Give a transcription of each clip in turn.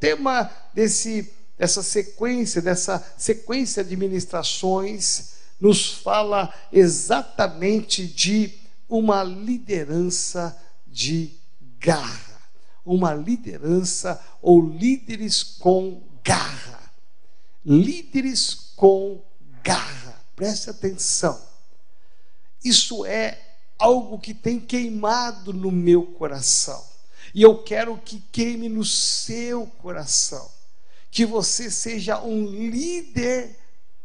tema desse, dessa sequência, dessa sequência de ministrações, nos fala exatamente de uma liderança de garra. Uma liderança ou líderes com garra. Líderes com garra. Preste atenção. Isso é algo que tem queimado no meu coração. E eu quero que queime no seu coração. Que você seja um líder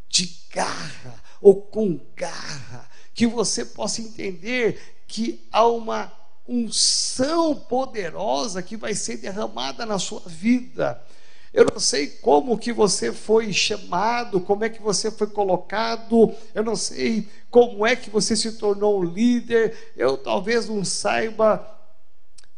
de garra ou com garra. Que você possa entender que há uma unção poderosa que vai ser derramada na sua vida. Eu não sei como que você foi chamado, como é que você foi colocado, eu não sei como é que você se tornou um líder, eu talvez não saiba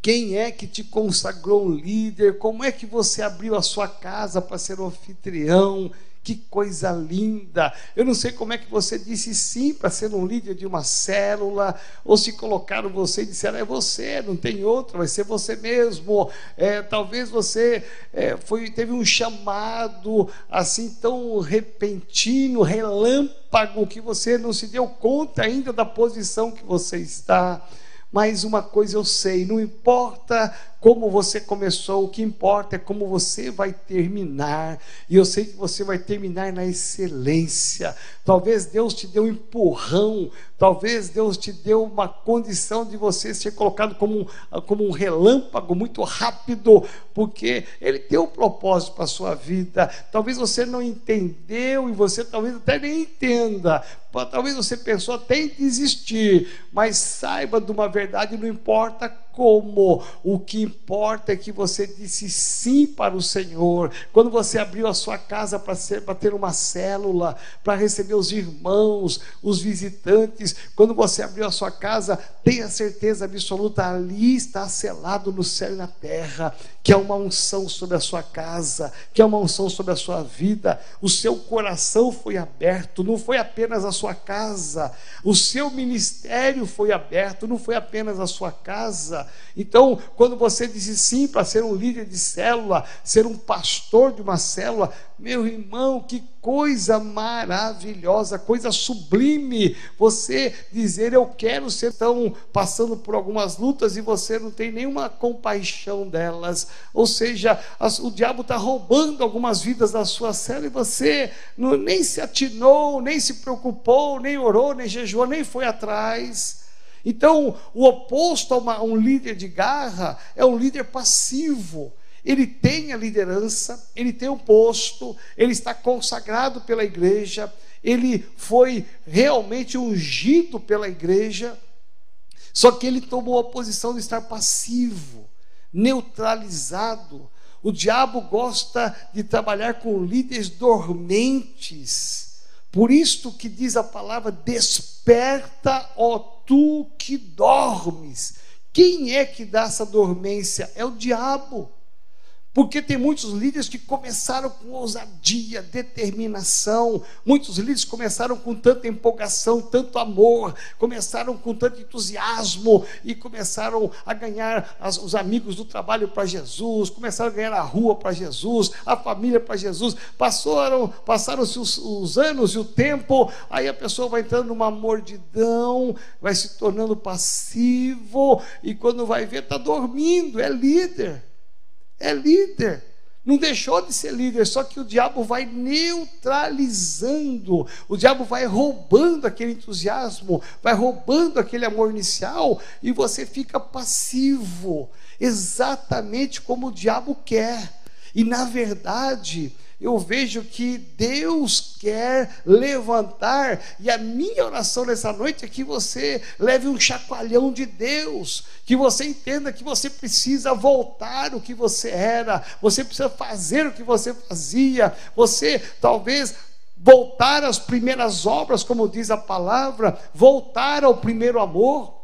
quem é que te consagrou líder, como é que você abriu a sua casa para ser um anfitrião, que coisa linda! Eu não sei como é que você disse sim para ser um líder de uma célula, ou se colocaram você e disseram, é você, não tem outro, vai ser você mesmo. É, talvez você é, foi, teve um chamado assim tão repentino, relâmpago, que você não se deu conta ainda da posição que você está. Mas uma coisa eu sei: não importa como você começou, o que importa é como você vai terminar. E eu sei que você vai terminar na excelência. Talvez Deus te deu um empurrão, talvez Deus te deu uma condição de você ser colocado como um, como um relâmpago muito rápido, porque Ele tem um propósito para a sua vida. Talvez você não entendeu e você talvez até nem entenda. Talvez você pensou até em desistir, mas saiba de uma verdade: não importa como. O que importa é que você disse sim para o Senhor. Quando você abriu a sua casa para ter uma célula, para receber os irmãos, os visitantes, quando você abriu a sua casa, tenha certeza absoluta, ali está selado no céu e na terra, que é uma unção sobre a sua casa, que é uma unção sobre a sua vida. O seu coração foi aberto, não foi apenas a sua casa, o seu ministério foi aberto, não foi apenas a sua casa. Então, quando você disse sim para ser um líder de célula, ser um pastor de uma célula, meu irmão, que coisa maravilhosa, coisa sublime. Você dizer eu quero ser tão passando por algumas lutas e você não tem nenhuma compaixão delas. Ou seja, o diabo está roubando algumas vidas da sua célula e você não, nem se atinou, nem se preocupou, nem orou, nem jejuou, nem foi atrás. Então, o oposto a, uma, a um líder de garra é um líder passivo. Ele tem a liderança, ele tem o posto, ele está consagrado pela igreja, ele foi realmente ungido pela igreja, só que ele tomou a posição de estar passivo, neutralizado. O diabo gosta de trabalhar com líderes dormentes. Por isto que diz a palavra: desperta, ó tu que dormes. Quem é que dá essa dormência? É o diabo. Porque tem muitos líderes que começaram com ousadia, determinação. Muitos líderes começaram com tanta empolgação, tanto amor, começaram com tanto entusiasmo e começaram a ganhar as, os amigos do trabalho para Jesus, começaram a ganhar a rua para Jesus, a família para Jesus. Passaram, passaram-se os, os anos e o tempo, aí a pessoa vai entrando numa mordidão, vai se tornando passivo e quando vai ver está dormindo, é líder é líder. Não deixou de ser líder, só que o diabo vai neutralizando, o diabo vai roubando aquele entusiasmo, vai roubando aquele amor inicial e você fica passivo, exatamente como o diabo quer. E na verdade, eu vejo que Deus quer levantar, e a minha oração nessa noite é que você leve um chacoalhão de Deus, que você entenda que você precisa voltar o que você era, você precisa fazer o que você fazia, você talvez voltar às primeiras obras, como diz a palavra, voltar ao primeiro amor,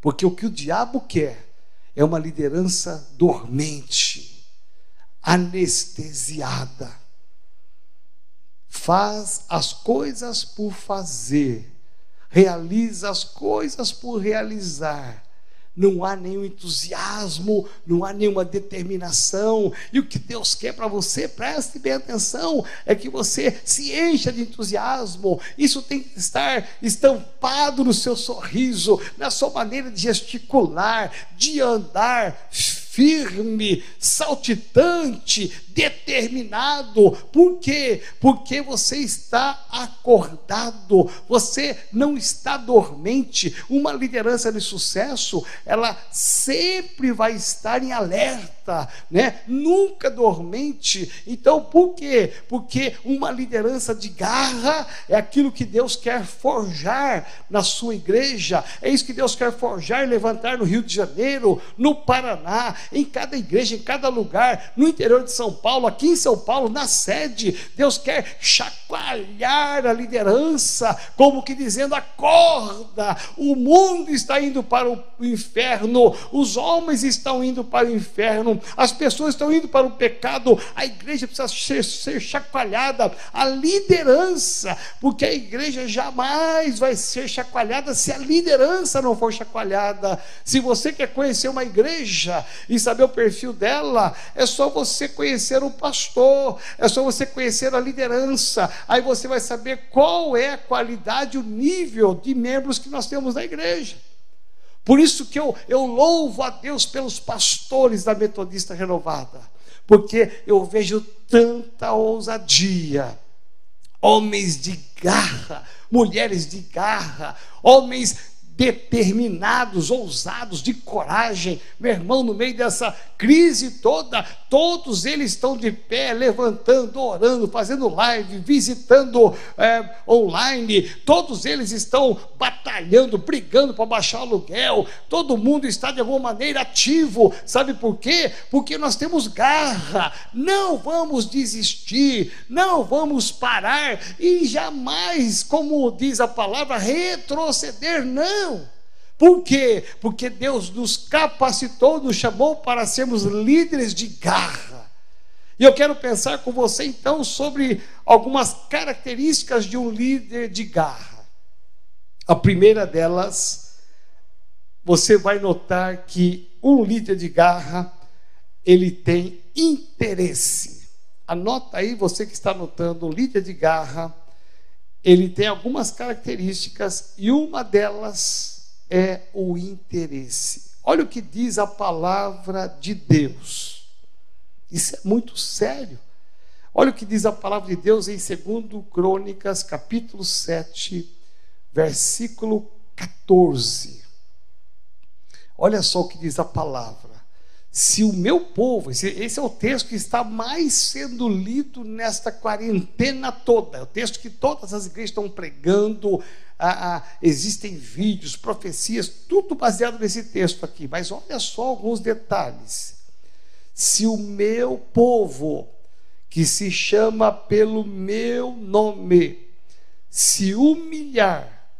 porque o que o diabo quer é uma liderança dormente anestesiada. Faz as coisas por fazer, realiza as coisas por realizar, não há nenhum entusiasmo, não há nenhuma determinação. E o que Deus quer para você, preste bem atenção, é que você se encha de entusiasmo. Isso tem que estar estampado no seu sorriso, na sua maneira de gesticular, de andar firme, saltitante, determinado. Por quê? Porque você está acordado, você não está dormente. Uma liderança de sucesso, ela sempre vai estar em alerta, né? Nunca dormente. Então, por quê? Porque uma liderança de garra é aquilo que Deus quer forjar na sua igreja. É isso que Deus quer forjar e levantar no Rio de Janeiro, no Paraná, em cada igreja, em cada lugar, no interior de São Paulo, aqui em São Paulo, na sede. Deus quer chacoalhar a liderança, como que dizendo: acorda, o mundo está indo para o inferno, os homens estão indo para o inferno, as pessoas estão indo para o pecado, a igreja precisa ser, ser chacoalhada, a liderança, porque a igreja jamais vai ser chacoalhada se a liderança não for chacoalhada. Se você quer conhecer uma igreja e saber o perfil dela, é só você conhecer o pastor, é só você conhecer a liderança, aí você vai saber qual é a qualidade, o nível de membros que nós temos na igreja. Por isso que eu, eu louvo a Deus pelos pastores da Metodista Renovada, porque eu vejo tanta ousadia, homens de garra, mulheres de garra, homens determinados, ousados, de coragem. Meu irmão, no meio dessa crise toda, todos eles estão de pé, levantando, orando, fazendo live, visitando é, online. Todos eles estão batalhando, brigando para baixar o aluguel. Todo mundo está de alguma maneira ativo. Sabe por quê? Porque nós temos garra. Não vamos desistir, não vamos parar e jamais, como diz a palavra, retroceder. Não por quê? Porque Deus nos capacitou, nos chamou para sermos líderes de garra. E eu quero pensar com você então sobre algumas características de um líder de garra. A primeira delas, você vai notar que um líder de garra, ele tem interesse. Anota aí, você que está anotando, líder de garra, ele tem algumas características e uma delas é o interesse. Olha o que diz a palavra de Deus. Isso é muito sério. Olha o que diz a palavra de Deus em 2 Crônicas, capítulo 7, versículo 14. Olha só o que diz a palavra se o meu povo, esse, esse, é o texto que está mais sendo lido nesta quarentena toda, é o texto que todas as igrejas estão pregando, ah, existem vídeos, profecias, tudo baseado nesse texto aqui, mas olha só alguns detalhes. Se o meu povo, que se chama pelo meu nome, se humilhar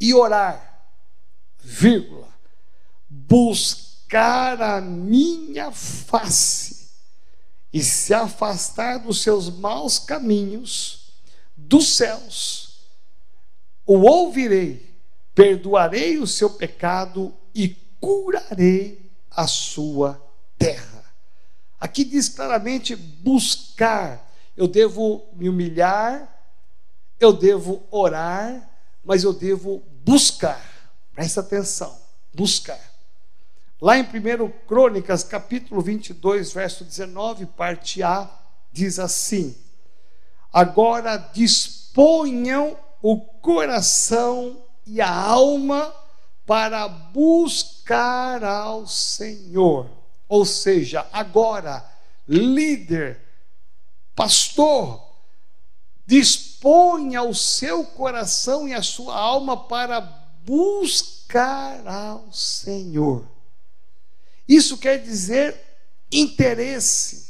e orar, vírgula, buscar, buscar a minha face e se afastar dos seus maus caminhos, dos céus, o ouvirei, perdoarei o seu pecado e curarei a sua terra. Aqui diz claramente buscar. Eu devo me humilhar, eu devo orar, mas eu devo buscar. Presta atenção, buscar. Lá em 1 Crônicas, capítulo 22, verso 19, parte A, diz assim: Agora disponham o coração e a alma para buscar ao Senhor. Ou seja, agora, líder, pastor, disponha o seu coração e a sua alma para buscar ao Senhor. Isso quer dizer interesse.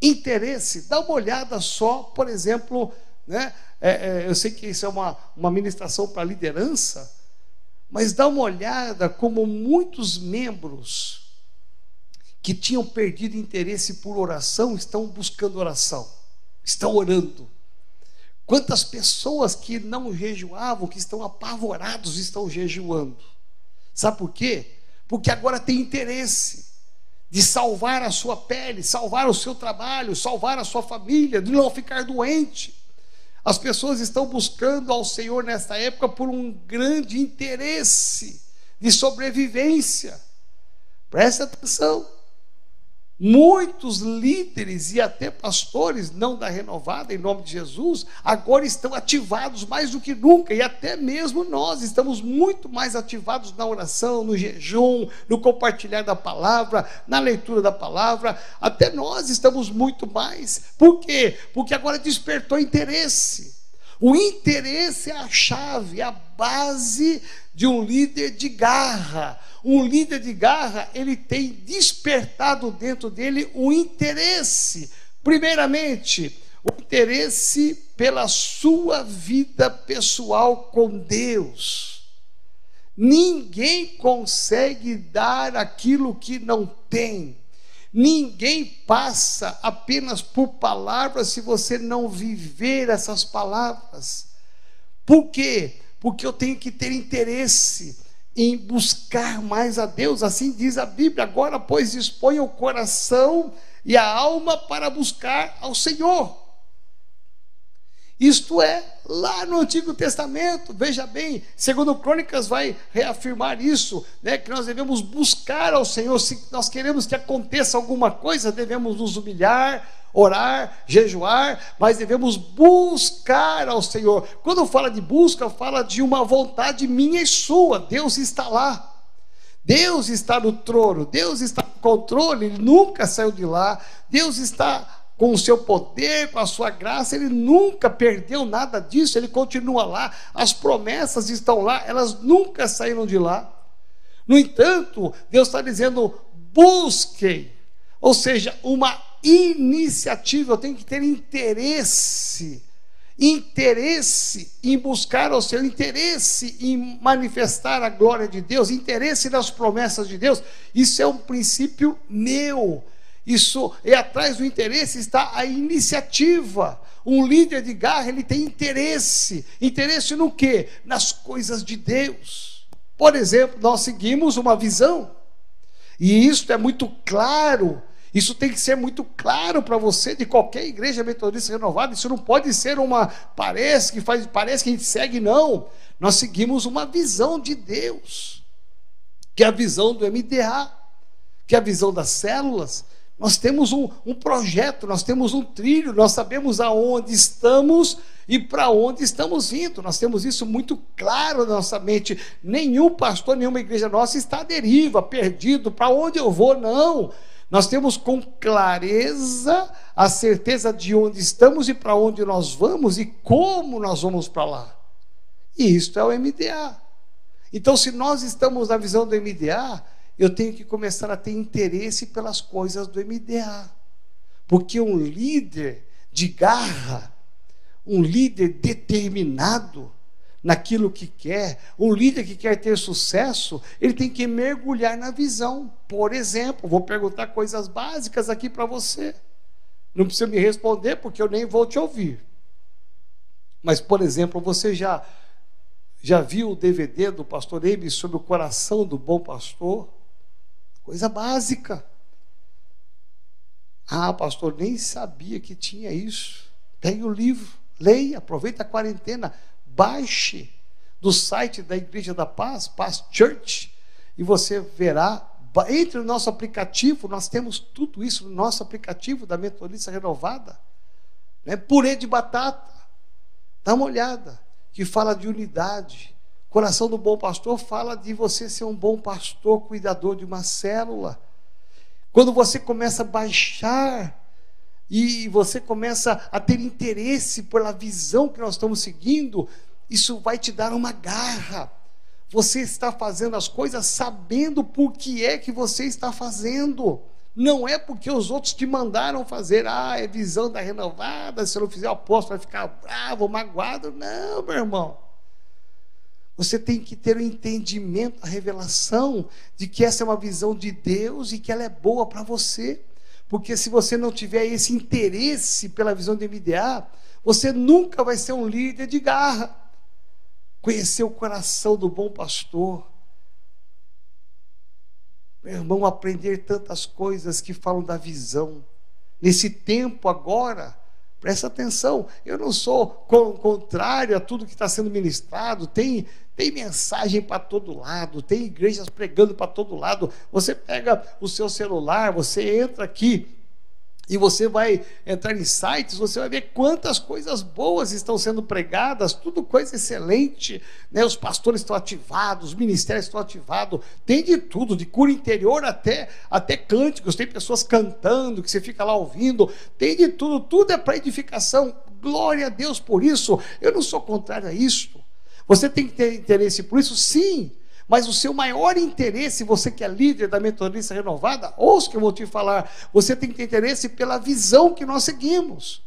Interesse. Dá uma olhada só, por exemplo, né? É, é, eu sei que isso é uma, uma ministração para liderança, mas dá uma olhada como muitos membros que tinham perdido interesse por oração estão buscando oração, estão orando. Quantas pessoas que não jejuavam, que estão apavorados, estão jejuando. Sabe por quê? Porque agora tem interesse de salvar a sua pele, salvar o seu trabalho, salvar a sua família, de não ficar doente. As pessoas estão buscando ao Senhor nesta época por um grande interesse de sobrevivência. Presta atenção. Muitos líderes e até pastores, não da renovada, em nome de Jesus, agora estão ativados mais do que nunca, e até mesmo nós estamos muito mais ativados na oração, no jejum, no compartilhar da palavra, na leitura da palavra, até nós estamos muito mais. Por quê? Porque agora despertou interesse. O interesse é a chave, a base de um líder de garra um líder de garra, ele tem despertado dentro dele o interesse, primeiramente, o interesse pela sua vida pessoal com Deus. Ninguém consegue dar aquilo que não tem. Ninguém passa apenas por palavras se você não viver essas palavras. Por quê? Porque eu tenho que ter interesse em buscar mais a Deus, assim diz a Bíblia. Agora, pois, dispõe o coração e a alma para buscar ao Senhor. Isto é, lá no Antigo Testamento, veja bem, segundo Crônicas vai reafirmar isso, né, que nós devemos buscar ao Senhor, se nós queremos que aconteça alguma coisa, devemos nos humilhar, orar, jejuar, mas devemos buscar ao Senhor. Quando fala de busca, fala de uma vontade minha e sua. Deus está lá. Deus está no trono, Deus está no controle, ele nunca saiu de lá. Deus está com o seu poder, com a sua graça, ele nunca perdeu nada disso, ele continua lá. As promessas estão lá, elas nunca saíram de lá. No entanto, Deus está dizendo: busquem, ou seja, uma iniciativa, eu tenho que ter interesse, interesse em buscar o seu interesse em manifestar a glória de Deus, interesse nas promessas de Deus. Isso é um princípio meu. Isso é atrás do interesse está a iniciativa. Um líder de garra, ele tem interesse. Interesse no quê? Nas coisas de Deus. Por exemplo, nós seguimos uma visão. E isso é muito claro isso tem que ser muito claro para você de qualquer igreja metodista renovada. Isso não pode ser uma parece que faz parece que a gente segue não. Nós seguimos uma visão de Deus, que é a visão do MDA, que é a visão das células. Nós temos um, um projeto, nós temos um trilho, nós sabemos aonde estamos e para onde estamos indo. Nós temos isso muito claro na nossa mente. Nenhum pastor, nenhuma igreja nossa está à deriva, perdido, para onde eu vou, não. Nós temos com clareza a certeza de onde estamos e para onde nós vamos e como nós vamos para lá. E isto é o MDA. Então, se nós estamos na visão do MDA, eu tenho que começar a ter interesse pelas coisas do MDA. Porque um líder de garra, um líder determinado, naquilo que quer, um líder que quer ter sucesso, ele tem que mergulhar na visão. Por exemplo, vou perguntar coisas básicas aqui para você. Não precisa me responder porque eu nem vou te ouvir. Mas, por exemplo, você já já viu o DVD do pastor Amy sobre o coração do bom pastor? Coisa básica. Ah, pastor, nem sabia que tinha isso. Pegue o livro, leia, aproveita a quarentena, Baixe do site da Igreja da Paz, Paz Church, e você verá. Entre o nosso aplicativo, nós temos tudo isso no nosso aplicativo da Metodista Renovada. Né? Purê de batata. Dá uma olhada. Que fala de unidade. Coração do bom pastor fala de você ser um bom pastor, cuidador de uma célula. Quando você começa a baixar e você começa a ter interesse pela visão que nós estamos seguindo, isso vai te dar uma garra. Você está fazendo as coisas sabendo por que é que você está fazendo. Não é porque os outros te mandaram fazer, ah, é visão da renovada, se eu não fizer o aposto vai ficar bravo, magoado. Não, meu irmão. Você tem que ter o entendimento, a revelação de que essa é uma visão de Deus e que ela é boa para você. Porque se você não tiver esse interesse pela visão do MDA, você nunca vai ser um líder de garra. Conhecer o coração do bom pastor. meu irmão, aprender tantas coisas que falam da visão. Nesse tempo agora, presta atenção, eu não sou contrário a tudo que está sendo ministrado, tem, tem mensagem para todo lado, tem igrejas pregando para todo lado. Você pega o seu celular, você entra aqui e você vai entrar em sites, você vai ver quantas coisas boas estão sendo pregadas, tudo coisa excelente. Né? Os pastores estão ativados, os ministérios estão ativados, tem de tudo, de cura interior até, até cânticos, tem pessoas cantando, que você fica lá ouvindo, tem de tudo, tudo é para edificação. Glória a Deus por isso. Eu não sou contrário a isso. Você tem que ter interesse por isso, sim. Mas o seu maior interesse, você que é líder da metodista renovada, ouça o que eu vou te falar, você tem que ter interesse pela visão que nós seguimos.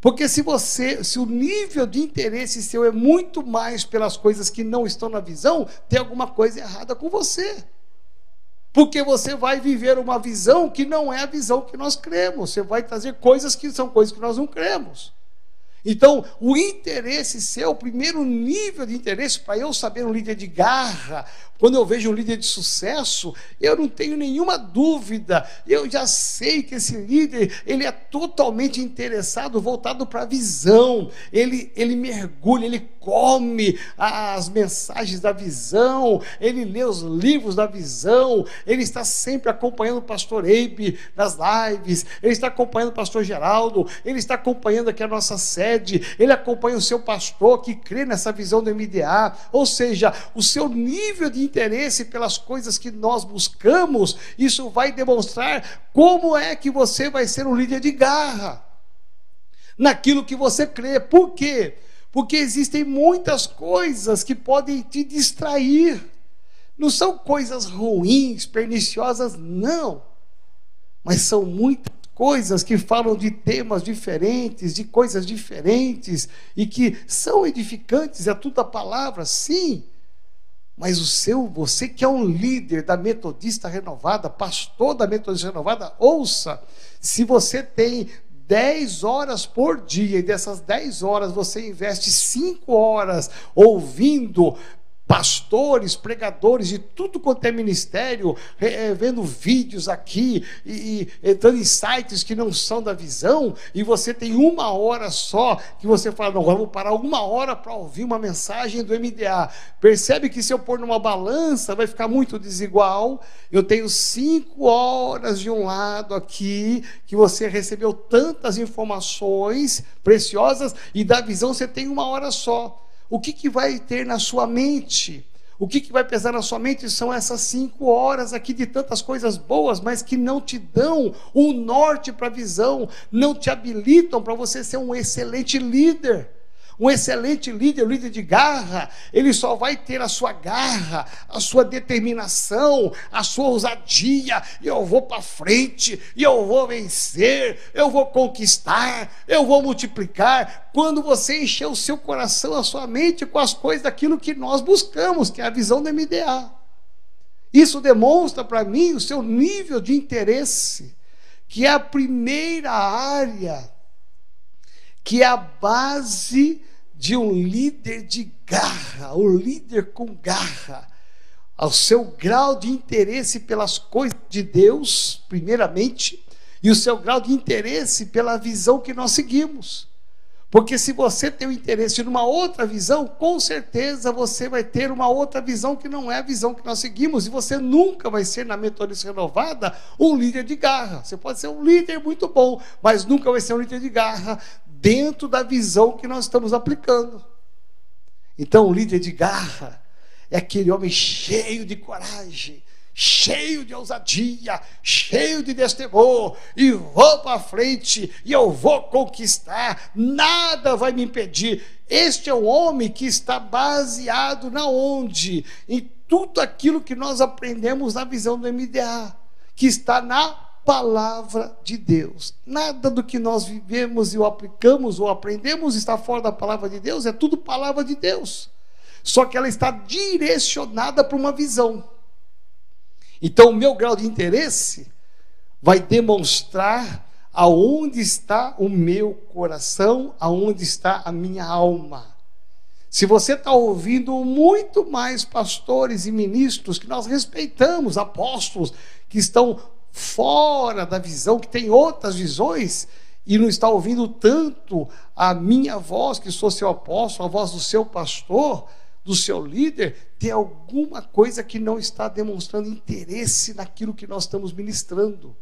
Porque se você, se o nível de interesse seu é muito mais pelas coisas que não estão na visão, tem alguma coisa errada com você. Porque você vai viver uma visão que não é a visão que nós cremos. Você vai trazer coisas que são coisas que nós não cremos. Então, o interesse seu, o primeiro nível de interesse para eu saber um líder de garra, quando eu vejo um líder de sucesso, eu não tenho nenhuma dúvida, eu já sei que esse líder, ele é totalmente interessado, voltado para a visão, ele, ele mergulha, ele come as mensagens da visão, ele lê os livros da visão, ele está sempre acompanhando o pastor Eibe nas lives, ele está acompanhando o pastor Geraldo, ele está acompanhando aqui a nossa sede, ele acompanha o seu pastor que crê nessa visão do MDA, ou seja, o seu nível de interesse pelas coisas que nós buscamos, isso vai demonstrar como é que você vai ser um líder de garra naquilo que você crê. Por quê? Porque existem muitas coisas que podem te distrair. Não são coisas ruins, perniciosas, não. Mas são muitas coisas que falam de temas diferentes, de coisas diferentes e que são edificantes, é tudo a palavra, sim. Mas o seu, você que é um líder da Metodista Renovada, pastor da Metodista Renovada, ouça, se você tem 10 horas por dia, e dessas 10 horas você investe 5 horas ouvindo pastores, pregadores de tudo quanto é ministério, é, vendo vídeos aqui e, e entrando em sites que não são da visão, e você tem uma hora só que você fala, não, vamos parar uma hora para ouvir uma mensagem do MDA. Percebe que se eu pôr numa balança vai ficar muito desigual. Eu tenho cinco horas de um lado aqui, que você recebeu tantas informações preciosas, e da visão você tem uma hora só. O que, que vai ter na sua mente? O que, que vai pesar na sua mente são essas cinco horas aqui de tantas coisas boas, mas que não te dão um norte para a visão, não te habilitam para você ser um excelente líder. Um excelente líder, líder de garra, ele só vai ter a sua garra, a sua determinação, a sua ousadia. E eu vou para frente, e eu vou vencer, eu vou conquistar, eu vou multiplicar. Quando você encher o seu coração, a sua mente com as coisas daquilo que nós buscamos, que é a visão do MDA. Isso demonstra para mim o seu nível de interesse, que é a primeira área que é a base de um líder de garra, o líder com garra, ao seu grau de interesse pelas coisas de Deus, primeiramente, e o seu grau de interesse pela visão que nós seguimos. Porque se você tem o interesse numa outra visão, com certeza você vai ter uma outra visão que não é a visão que nós seguimos. E você nunca vai ser, na metodista renovada, um líder de garra. Você pode ser um líder muito bom, mas nunca vai ser um líder de garra dentro da visão que nós estamos aplicando. Então, o líder de garra é aquele homem cheio de coragem, cheio de ousadia, cheio de destemor, e vou para frente, e eu vou conquistar, nada vai me impedir. Este é o homem que está baseado na onde? Em tudo aquilo que nós aprendemos na visão do MDA, que está na palavra de Deus. Nada do que nós vivemos e o aplicamos ou aprendemos está fora da palavra de Deus, é tudo palavra de Deus. Só que ela está direcionada para uma visão. Então, o meu grau de interesse vai demonstrar aonde está o meu coração, aonde está a minha alma. Se você está ouvindo muito mais pastores e ministros que nós respeitamos, apóstolos que estão fora da visão, que têm outras visões, e não está ouvindo tanto a minha voz, que sou seu apóstolo, a voz do seu pastor, do seu líder, tem alguma coisa que não está demonstrando interesse naquilo que nós estamos ministrando.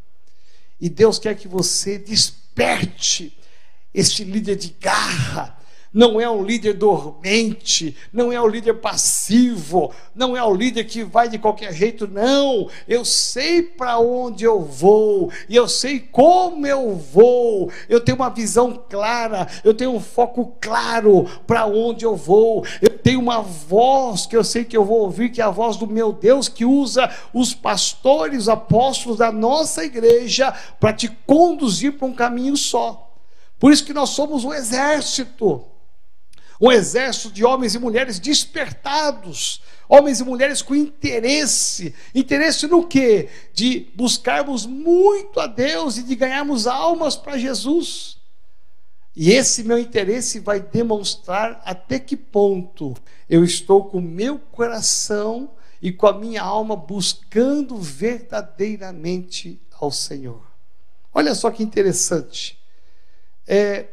E Deus quer que você desperte este líder de garra, não é um líder dormente, não é um líder passivo, não é um líder que vai de qualquer jeito, não. Eu sei para onde eu vou, e eu sei como eu vou. Eu tenho uma visão clara, eu tenho um foco claro para onde eu vou. Eu tenho uma voz que eu sei que eu vou ouvir, que é a voz do meu Deus, que usa os pastores, apóstolos da nossa igreja para te conduzir para um caminho só. Por isso que nós somos um exército um exército de homens e mulheres despertados, homens e mulheres com interesse. Interesse no quê? De buscarmos muito a Deus e de ganharmos almas para Jesus. E esse meu interesse vai demonstrar até que ponto eu estou com o meu coração e com a minha alma buscando verdadeiramente ao Senhor. Olha só que interessante. É,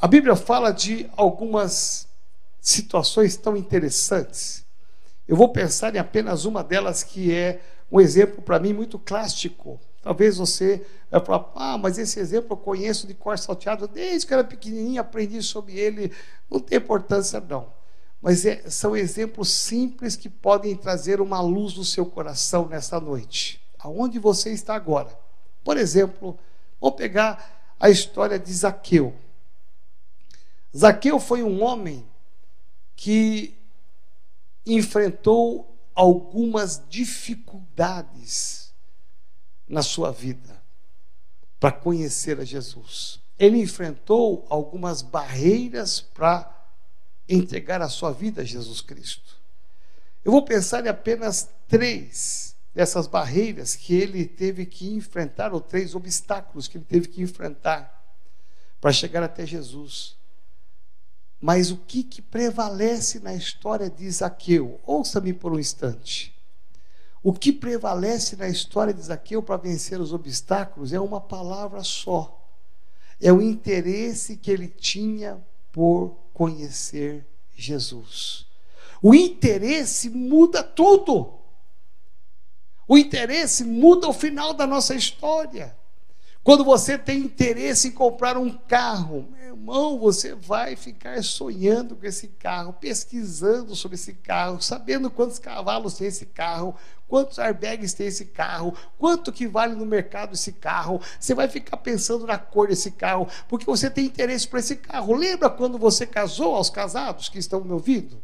a Bíblia fala de algumas situações tão interessantes. Eu vou pensar em apenas uma delas que é um exemplo para mim muito clássico. Talvez você vai falar, ah, mas esse exemplo eu conheço de cor salteado desde que era pequenininho, aprendi sobre ele, não tem importância não. Mas é, são exemplos simples que podem trazer uma luz no seu coração nesta noite. Aonde você está agora? Por exemplo, vamos pegar a história de Zaqueu. Zaqueu foi um homem que enfrentou algumas dificuldades na sua vida para conhecer a Jesus. Ele enfrentou algumas barreiras para entregar a sua vida a Jesus Cristo. Eu vou pensar em apenas três dessas barreiras que ele teve que enfrentar, ou três obstáculos que ele teve que enfrentar para chegar até Jesus. Mas o que, que prevalece na história de Zaqueu? Ouça-me por um instante. O que prevalece na história de Zaqueu para vencer os obstáculos é uma palavra só. É o interesse que ele tinha por conhecer Jesus. O interesse muda tudo. O interesse muda o final da nossa história. Quando você tem interesse em comprar um carro, meu irmão, você vai ficar sonhando com esse carro, pesquisando sobre esse carro, sabendo quantos cavalos tem esse carro, quantos airbags tem esse carro, quanto que vale no mercado esse carro. Você vai ficar pensando na cor desse carro, porque você tem interesse por esse carro. Lembra quando você casou aos casados que estão me ouvindo?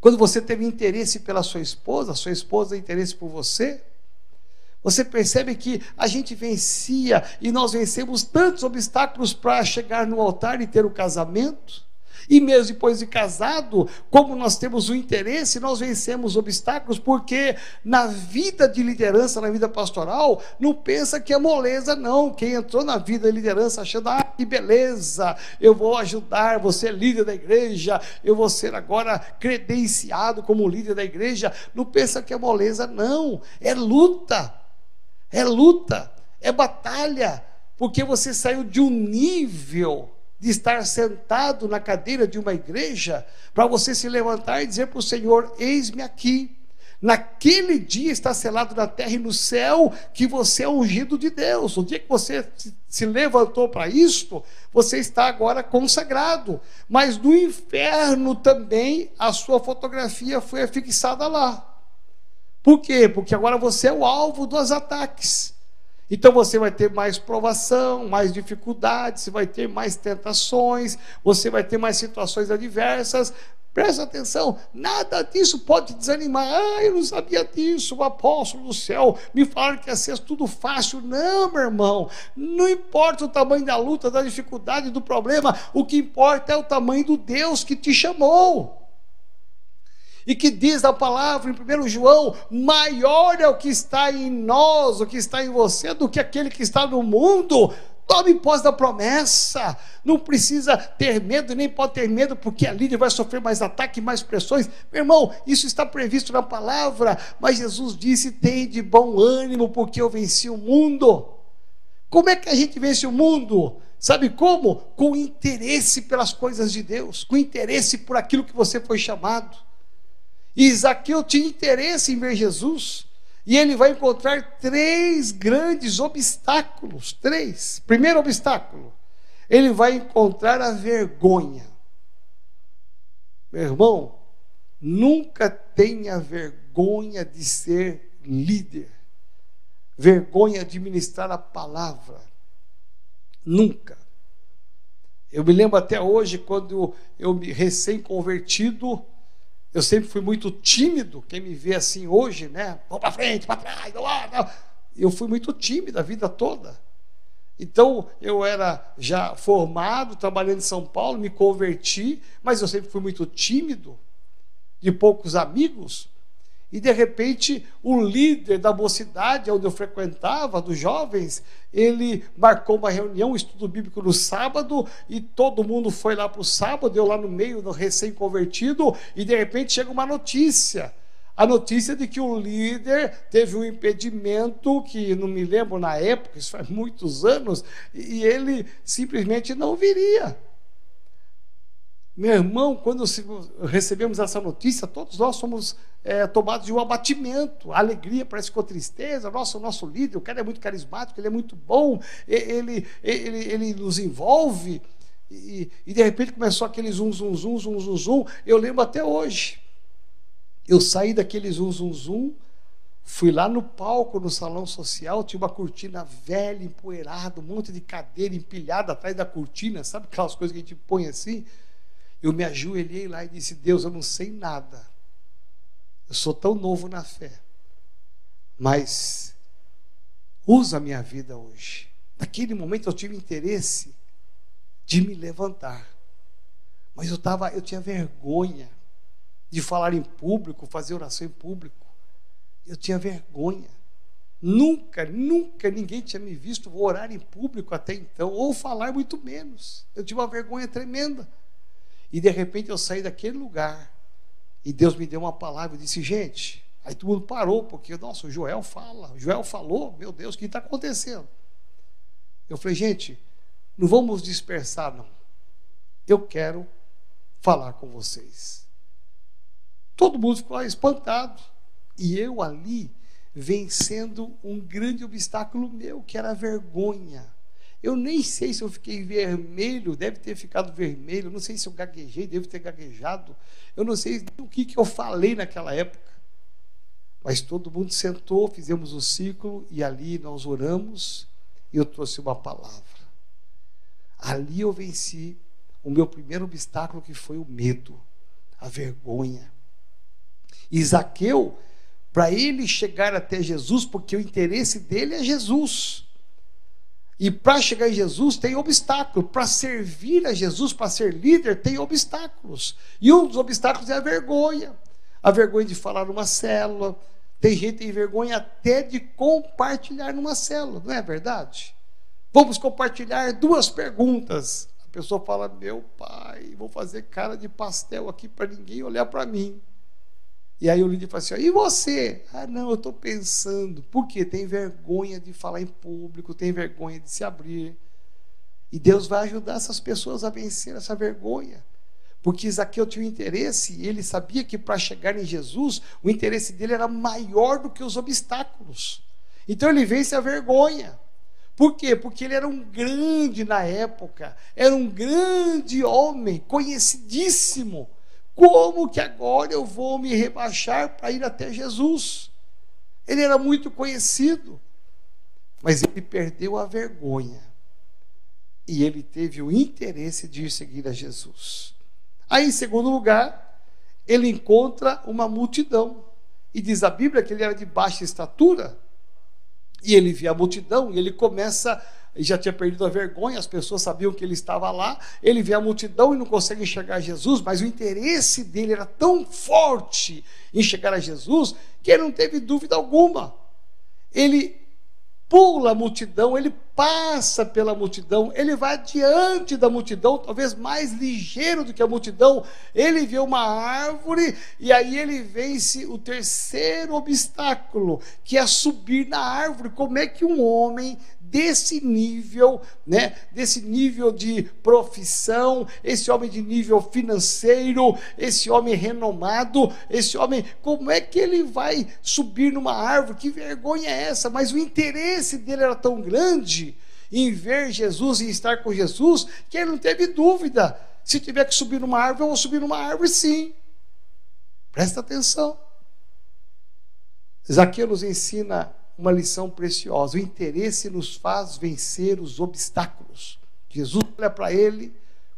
Quando você teve interesse pela sua esposa, a sua esposa tem interesse por você? Você percebe que a gente vencia e nós vencemos tantos obstáculos para chegar no altar e ter o casamento? E mesmo depois de casado, como nós temos o interesse, nós vencemos obstáculos, porque na vida de liderança, na vida pastoral, não pensa que é moleza, não. Quem entrou na vida de liderança achando, ah, que beleza, eu vou ajudar, você é líder da igreja, eu vou ser agora credenciado como líder da igreja, não pensa que é moleza, não. É luta é luta, é batalha, porque você saiu de um nível de estar sentado na cadeira de uma igreja para você se levantar e dizer para o Senhor: Eis-me aqui. Naquele dia está selado na terra e no céu que você é ungido de Deus. O dia que você se levantou para isto, você está agora consagrado. Mas no inferno também a sua fotografia foi fixada lá. Por quê? Porque agora você é o alvo dos ataques. Então você vai ter mais provação, mais dificuldades, você vai ter mais tentações, você vai ter mais situações adversas. Presta atenção, nada disso pode desanimar. Ah, eu não sabia disso, o apóstolo do céu me falaram que ia ser tudo fácil. Não, meu irmão, não importa o tamanho da luta, da dificuldade, do problema, o que importa é o tamanho do Deus que te chamou. E que diz a palavra em 1 João: maior é o que está em nós, o que está em você, do que aquele que está no mundo. Tome posse da promessa. Não precisa ter medo, nem pode ter medo, porque a líder vai sofrer mais ataque, mais pressões. Meu irmão, isso está previsto na palavra. Mas Jesus disse: tem de bom ânimo, porque eu venci o mundo. Como é que a gente vence o mundo? Sabe como? Com interesse pelas coisas de Deus, com interesse por aquilo que você foi chamado. E Zaqueu tinha interesse em ver Jesus. E ele vai encontrar três grandes obstáculos. Três. Primeiro obstáculo, ele vai encontrar a vergonha. Meu irmão, nunca tenha vergonha de ser líder, vergonha de ministrar a palavra. Nunca. Eu me lembro até hoje, quando eu me recém-convertido, eu sempre fui muito tímido. Quem me vê assim hoje, né? Vou para frente, para trás, lá, Eu fui muito tímido a vida toda. Então, eu era já formado, trabalhando em São Paulo, me converti, mas eu sempre fui muito tímido, de poucos amigos. E de repente, o líder da mocidade, onde eu frequentava, dos jovens, ele marcou uma reunião, um estudo bíblico no sábado, e todo mundo foi lá para o sábado, eu lá no meio, no recém-convertido, e de repente chega uma notícia. A notícia de que o líder teve um impedimento, que não me lembro na época, isso faz muitos anos, e ele simplesmente não viria. Meu irmão, quando recebemos essa notícia, todos nós somos é, tomados de um abatimento. A alegria parece com tristeza. Nossa, o nosso líder, o cara é muito carismático, ele é muito bom, ele, ele, ele nos envolve. E, e de repente começou aquele zum, zum, zum, zum, zum, zum. Eu lembro até hoje. Eu saí daquele zum, zum, zum, fui lá no palco, no salão social, tinha uma cortina velha, empoeirada, um monte de cadeira empilhada atrás da cortina, sabe aquelas coisas que a gente põe assim? Eu me ajoelhei lá e disse: Deus, eu não sei nada. Eu sou tão novo na fé. Mas usa a minha vida hoje. Naquele momento eu tive interesse de me levantar. Mas eu tava, eu tinha vergonha de falar em público, fazer oração em público. Eu tinha vergonha. Nunca, nunca ninguém tinha me visto orar em público até então, ou falar muito menos. Eu tinha uma vergonha tremenda. E de repente eu saí daquele lugar e Deus me deu uma palavra e disse: gente, aí todo mundo parou, porque, nossa, o Joel fala, o Joel falou, meu Deus, o que está acontecendo? Eu falei: gente, não vamos dispersar, não. Eu quero falar com vocês. Todo mundo ficou espantado. E eu ali vencendo um grande obstáculo meu, que era a vergonha. Eu nem sei se eu fiquei vermelho, deve ter ficado vermelho, não sei se eu gaguejei, devo ter gaguejado. Eu não sei o que, que eu falei naquela época. Mas todo mundo sentou, fizemos o ciclo e ali nós oramos e eu trouxe uma palavra. Ali eu venci o meu primeiro obstáculo que foi o medo, a vergonha. E para ele chegar até Jesus, porque o interesse dele é Jesus. E para chegar em Jesus tem obstáculo. Para servir a Jesus, para ser líder, tem obstáculos. E um dos obstáculos é a vergonha. A vergonha de falar numa célula. Tem gente que tem vergonha até de compartilhar numa célula, não é verdade? Vamos compartilhar duas perguntas. A pessoa fala: Meu pai, vou fazer cara de pastel aqui para ninguém olhar para mim. E aí o líder fala assim: e você? Ah, não, eu estou pensando. Por quê? Tem vergonha de falar em público, tem vergonha de se abrir. E Deus vai ajudar essas pessoas a vencer essa vergonha. Porque Zaqueu tinha um interesse, e ele sabia que para chegar em Jesus, o interesse dele era maior do que os obstáculos. Então ele vence a vergonha. Por quê? Porque ele era um grande na época, era um grande homem, conhecidíssimo. Como que agora eu vou me rebaixar para ir até Jesus? Ele era muito conhecido, mas ele perdeu a vergonha e ele teve o interesse de ir seguir a Jesus. Aí, em segundo lugar, ele encontra uma multidão. E diz a Bíblia que ele era de baixa estatura. E ele vê a multidão e ele começa e já tinha perdido a vergonha, as pessoas sabiam que ele estava lá. Ele vê a multidão e não consegue enxergar Jesus, mas o interesse dele era tão forte em chegar a Jesus que ele não teve dúvida alguma. Ele pula a multidão, ele passa pela multidão, ele vai diante da multidão, talvez mais ligeiro do que a multidão. Ele vê uma árvore e aí ele vence o terceiro obstáculo, que é subir na árvore. Como é que um homem desse nível, né, desse nível de profissão, esse homem de nível financeiro, esse homem renomado, esse homem, como é que ele vai subir numa árvore? Que vergonha é essa? Mas o interesse dele era tão grande em ver Jesus e estar com Jesus, que ele não teve dúvida. Se tiver que subir numa árvore, eu vou subir numa árvore sim. Presta atenção. Zaqueu nos ensina uma lição preciosa. O interesse nos faz vencer os obstáculos. Jesus olha para ele,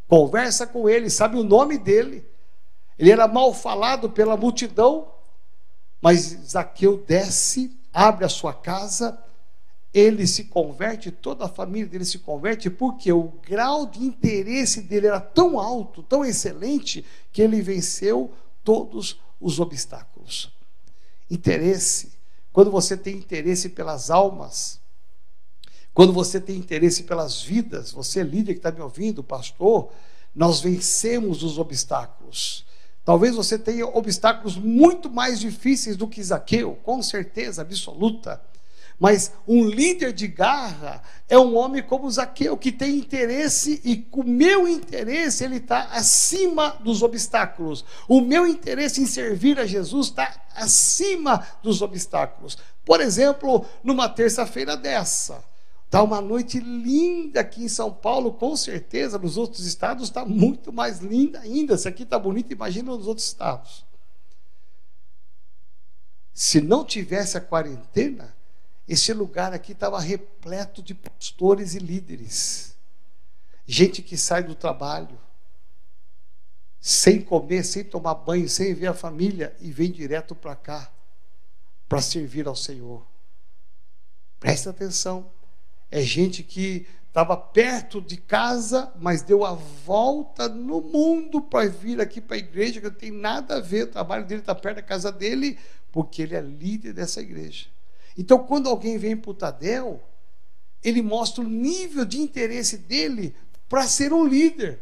conversa com ele, sabe o nome dele. Ele era mal falado pela multidão, mas Zaqueu desce, abre a sua casa, ele se converte, toda a família dele se converte, porque o grau de interesse dele era tão alto, tão excelente, que ele venceu todos os obstáculos. Interesse quando você tem interesse pelas almas, quando você tem interesse pelas vidas, você líder que está me ouvindo, pastor, nós vencemos os obstáculos. Talvez você tenha obstáculos muito mais difíceis do que Zaqueu, com certeza absoluta. Mas um líder de garra é um homem como Zaqueu, que tem interesse e com o meu interesse ele está acima dos obstáculos. O meu interesse em servir a Jesus está acima dos obstáculos. Por exemplo, numa terça-feira dessa, Está uma noite linda aqui em São Paulo, com certeza. Nos outros estados está muito mais linda ainda. Se aqui está bonito, imagina nos outros estados. Se não tivesse a quarentena, esse lugar aqui estava repleto de pastores e líderes. Gente que sai do trabalho, sem comer, sem tomar banho, sem ver a família e vem direto para cá para servir ao Senhor. Presta atenção. É gente que estava perto de casa, mas deu a volta no mundo para vir aqui para a igreja, que não tem nada a ver, o trabalho dele está perto da casa dele, porque ele é líder dessa igreja. Então, quando alguém vem para o Tadel, ele mostra o nível de interesse dele para ser um líder.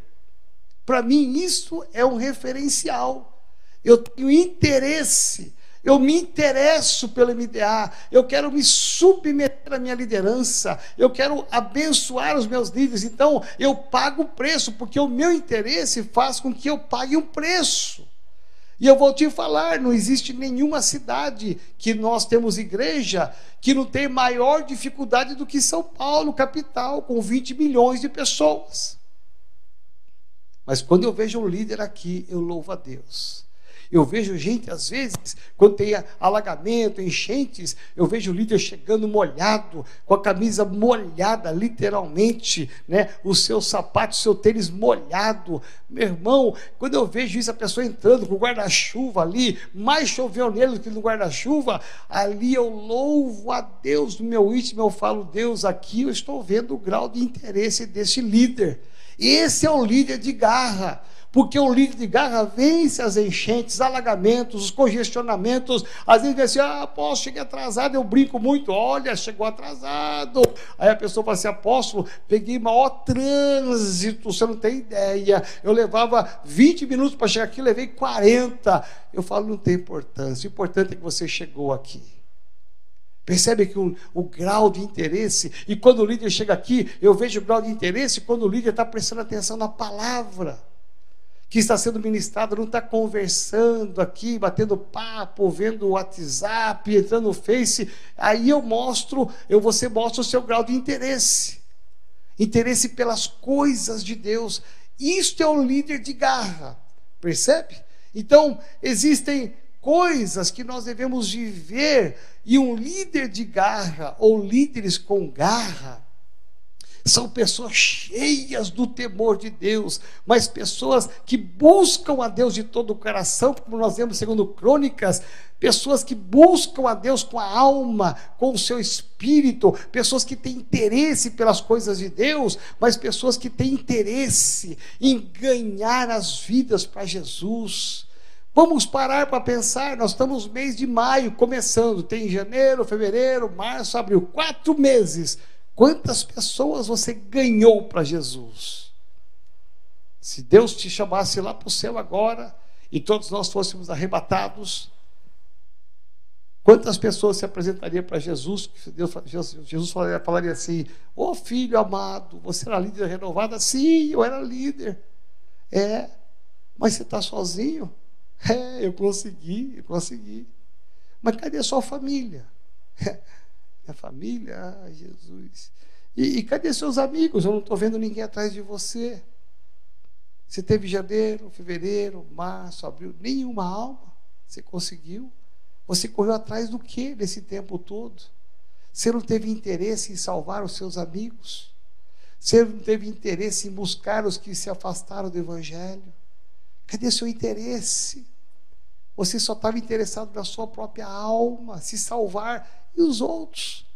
Para mim, isso é um referencial. Eu tenho interesse, eu me interesso pelo MDA, eu quero me submeter à minha liderança, eu quero abençoar os meus líderes. Então, eu pago o preço, porque o meu interesse faz com que eu pague um preço. E eu vou te falar: não existe nenhuma cidade que nós temos igreja que não tem maior dificuldade do que São Paulo, capital, com 20 milhões de pessoas. Mas quando eu vejo um líder aqui, eu louvo a Deus. Eu vejo gente, às vezes, quando tem alagamento, enchentes, eu vejo o líder chegando molhado, com a camisa molhada, literalmente, né? o seu sapato, o seu tênis molhado. Meu irmão, quando eu vejo isso, a pessoa entrando com o guarda-chuva ali, mais choveu nele do que no guarda-chuva, ali eu louvo a Deus no meu íntimo, eu falo, Deus, aqui eu estou vendo o grau de interesse desse líder. Esse é o líder de garra porque o líder de garra vence as enchentes, alagamentos, os congestionamentos. Às vezes assim, ah, apóstolo, cheguei atrasado, eu brinco muito, olha, chegou atrasado. Aí a pessoa fala assim, apóstolo, peguei maior trânsito, você não tem ideia. Eu levava 20 minutos para chegar aqui, levei 40. Eu falo, não tem importância, o importante é que você chegou aqui. Percebe que o, o, grau de interesse, e quando o líder chega aqui, eu vejo o grau de interesse quando o líder está prestando atenção na palavra que está sendo ministrado, não está conversando aqui, batendo papo, vendo o WhatsApp, entrando no Face, aí eu mostro, eu você mostra o seu grau de interesse. Interesse pelas coisas de Deus. Isto é um líder de garra. Percebe? Então, existem coisas que nós devemos viver e um líder de garra ou líderes com garra são pessoas cheias do temor de Deus, mas pessoas que buscam a Deus de todo o coração, como nós vemos segundo Crônicas, pessoas que buscam a Deus com a alma, com o seu espírito, pessoas que têm interesse pelas coisas de Deus, mas pessoas que têm interesse em ganhar as vidas para Jesus. Vamos parar para pensar, nós estamos no mês de maio começando, tem janeiro, fevereiro, março, abril, quatro meses. Quantas pessoas você ganhou para Jesus? Se Deus te chamasse lá para o céu agora e todos nós fôssemos arrebatados, quantas pessoas se apresentariam para Jesus? Deus, Jesus falaria, falaria assim: Ô oh, filho amado, você era líder renovada? Sim, eu era líder. É, mas você está sozinho? É, eu consegui, eu consegui. Mas cadê a sua família? a família, ah, Jesus. E, e cadê seus amigos? Eu não estou vendo ninguém atrás de você. Você teve janeiro, fevereiro, março, abril, nenhuma alma. Você conseguiu? Você correu atrás do que nesse tempo todo? Você não teve interesse em salvar os seus amigos? Você não teve interesse em buscar os que se afastaram do Evangelho? Cadê seu interesse? Você só estava interessado na sua própria alma, se salvar e os outros.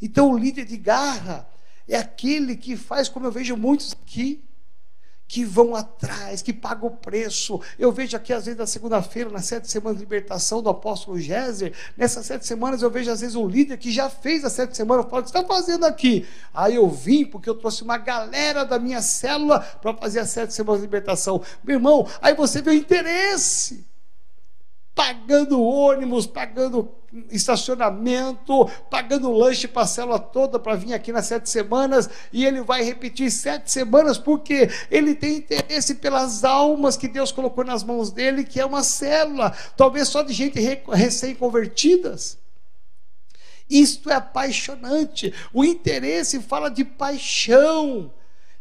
Então, o líder de garra é aquele que faz, como eu vejo muitos aqui, que vão atrás, que pagam o preço. Eu vejo aqui, às vezes, na segunda-feira, nas sete semanas de libertação do apóstolo Géser, nessas sete semanas eu vejo, às vezes, um líder que já fez as sete semanas, eu falo, o que você está fazendo aqui? Aí eu vim porque eu trouxe uma galera da minha célula para fazer as sete semanas de libertação. Meu irmão, aí você vê o interesse pagando ônibus, pagando estacionamento, pagando lanche para a célula toda para vir aqui nas sete semanas, e ele vai repetir sete semanas, porque ele tem interesse pelas almas que Deus colocou nas mãos dele, que é uma célula, talvez só de gente recém-convertidas. Isto é apaixonante. O interesse fala de paixão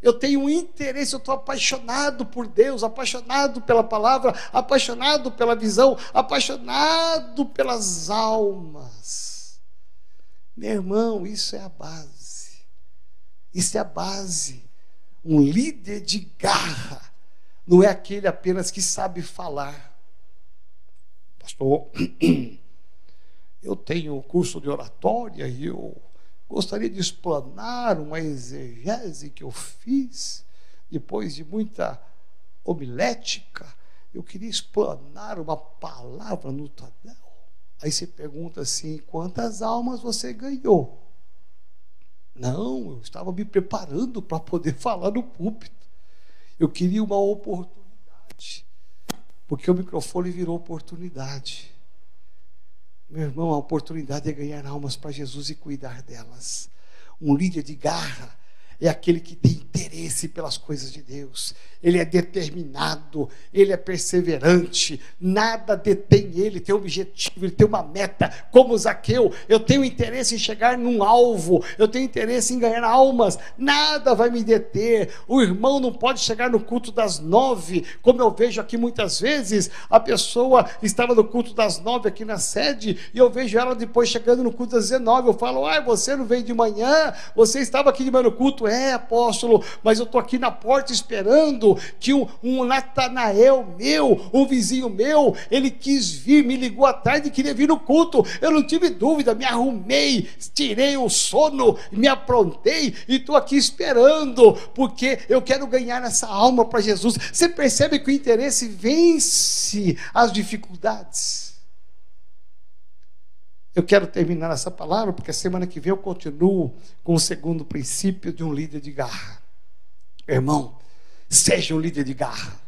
eu tenho interesse, eu estou apaixonado por Deus, apaixonado pela palavra, apaixonado pela visão, apaixonado pelas almas. Meu irmão, isso é a base. Isso é a base. Um líder de garra não é aquele apenas que sabe falar. Pastor, eu tenho curso de oratória e eu Gostaria de explanar uma exegese que eu fiz, depois de muita homilética. Eu queria explanar uma palavra no Tadel. Aí você pergunta assim: quantas almas você ganhou? Não, eu estava me preparando para poder falar no púlpito. Eu queria uma oportunidade, porque o microfone virou oportunidade. Meu irmão, a oportunidade é ganhar almas para Jesus e cuidar delas. Um líder de garra é aquele que tem interesse pelas coisas de Deus, ele é determinado, ele é perseverante, nada detém ele, tem um objetivo, ele tem uma meta, como Zaqueu, eu tenho interesse em chegar num alvo, eu tenho interesse em ganhar almas, nada vai me deter, o irmão não pode chegar no culto das nove, como eu vejo aqui muitas vezes, a pessoa estava no culto das nove aqui na sede, e eu vejo ela depois chegando no culto das dezenove, eu falo, ai, você não veio de manhã, você estava aqui de manhã no culto, é apóstolo, mas eu estou aqui na porta esperando que um, um Natanael meu, um vizinho meu, ele quis vir, me ligou à tarde e queria vir no culto. Eu não tive dúvida, me arrumei, tirei o sono, me aprontei e estou aqui esperando, porque eu quero ganhar essa alma para Jesus. Você percebe que o interesse vence as dificuldades. Eu quero terminar essa palavra, porque semana que vem eu continuo com o segundo princípio de um líder de garra. Irmão, seja um líder de garra.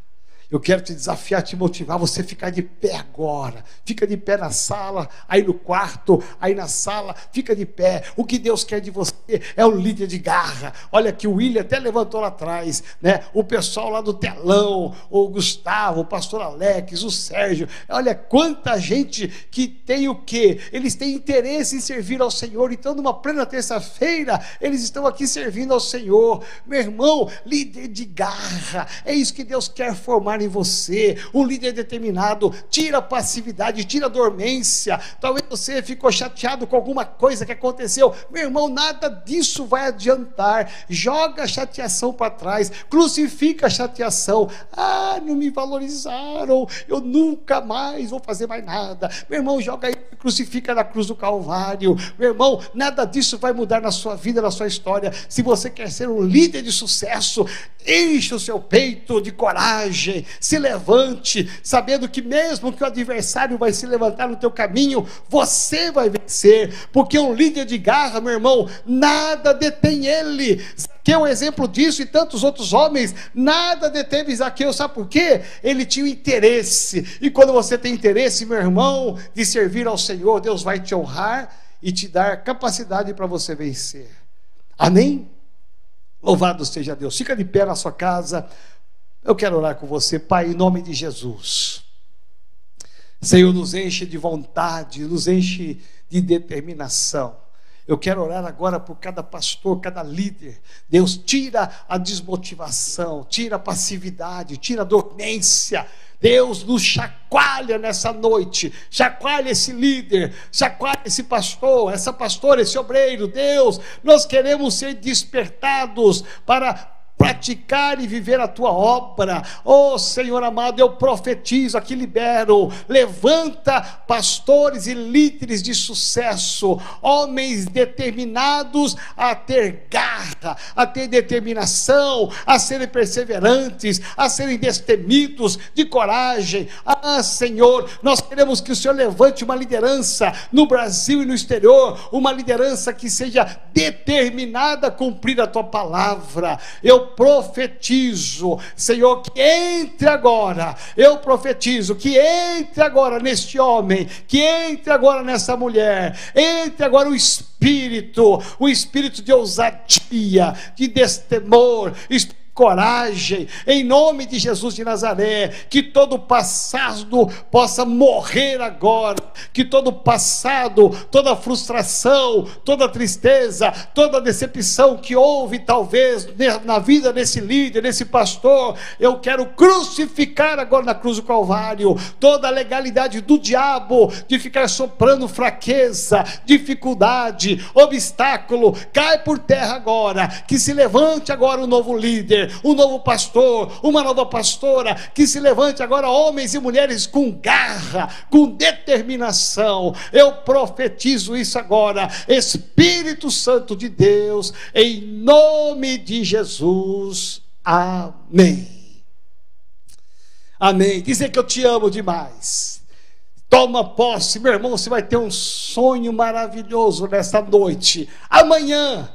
Eu quero te desafiar, te motivar, você ficar de pé agora. Fica de pé na sala, aí no quarto, aí na sala, fica de pé. O que Deus quer de você é um líder de garra. Olha que o William até levantou lá atrás, né? O pessoal lá do telão, o Gustavo, o pastor Alex, o Sérgio. Olha quanta gente que tem o quê? Eles têm interesse em servir ao Senhor. Então, numa plena terça-feira, eles estão aqui servindo ao Senhor. Meu irmão, líder de garra. É isso que Deus quer formar em você, um líder determinado, tira a passividade, tira a dormência. Talvez você ficou chateado com alguma coisa que aconteceu. Meu irmão, nada disso vai adiantar. Joga a chateação para trás, crucifica a chateação. Ah, não me valorizaram, eu nunca mais vou fazer mais nada. Meu irmão, joga aí, crucifica na cruz do Calvário. Meu irmão, nada disso vai mudar na sua vida, na sua história. Se você quer ser um líder de sucesso, enche o seu peito de coragem, se levante, sabendo que mesmo que o adversário vai se levantar no teu caminho, você vai vencer, porque um líder de garra, meu irmão, nada detém ele. Que é um exemplo disso e tantos outros homens, nada deteve Zaqueu, sabe por quê? Ele tinha interesse, e quando você tem interesse, meu irmão, de servir ao Senhor, Deus vai te honrar e te dar capacidade para você vencer. Amém? Louvado seja Deus. Fica de pé na sua casa. Eu quero orar com você, Pai, em nome de Jesus. Senhor, nos enche de vontade, nos enche de determinação. Eu quero orar agora por cada pastor, cada líder. Deus, tira a desmotivação, tira a passividade, tira a dormência. Deus nos chacoalha nessa noite, chacoalha esse líder, chacoalha esse pastor, essa pastora, esse obreiro. Deus, nós queremos ser despertados para praticar e viver a tua obra. Oh Senhor amado, eu profetizo, aqui libero, levanta pastores e líderes de sucesso, homens determinados a ter garra, a ter determinação, a serem perseverantes, a serem destemidos, de coragem. Ah, Senhor, nós queremos que o Senhor levante uma liderança no Brasil e no exterior, uma liderança que seja determinada a cumprir a tua palavra. Eu profetizo, Senhor, que entre agora, eu profetizo que entre agora neste homem, que entre agora nessa mulher, entre agora o Espírito, o Espírito de ousadia, de destemor, Espírito coragem, em nome de Jesus de Nazaré, que todo passado possa morrer agora, que todo passado, toda frustração, toda tristeza, toda decepção que houve talvez na vida desse líder, desse pastor, eu quero crucificar agora na cruz do Calvário toda a legalidade do diabo de ficar soprando fraqueza, dificuldade, obstáculo, cai por terra agora, que se levante agora o novo líder, um novo pastor, uma nova pastora, que se levante agora homens e mulheres com garra, com determinação. Eu profetizo isso agora, Espírito Santo de Deus, em nome de Jesus. Amém. Amém. Dizer que eu te amo demais. Toma posse, meu irmão, você vai ter um sonho maravilhoso nesta noite. Amanhã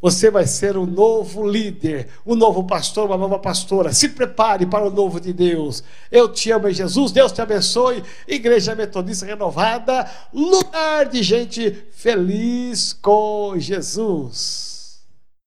você vai ser um novo líder, um novo pastor, uma nova pastora. Se prepare para o novo de Deus. Eu te amo, Jesus. Deus te abençoe. Igreja Metodista Renovada, lugar de gente feliz com Jesus.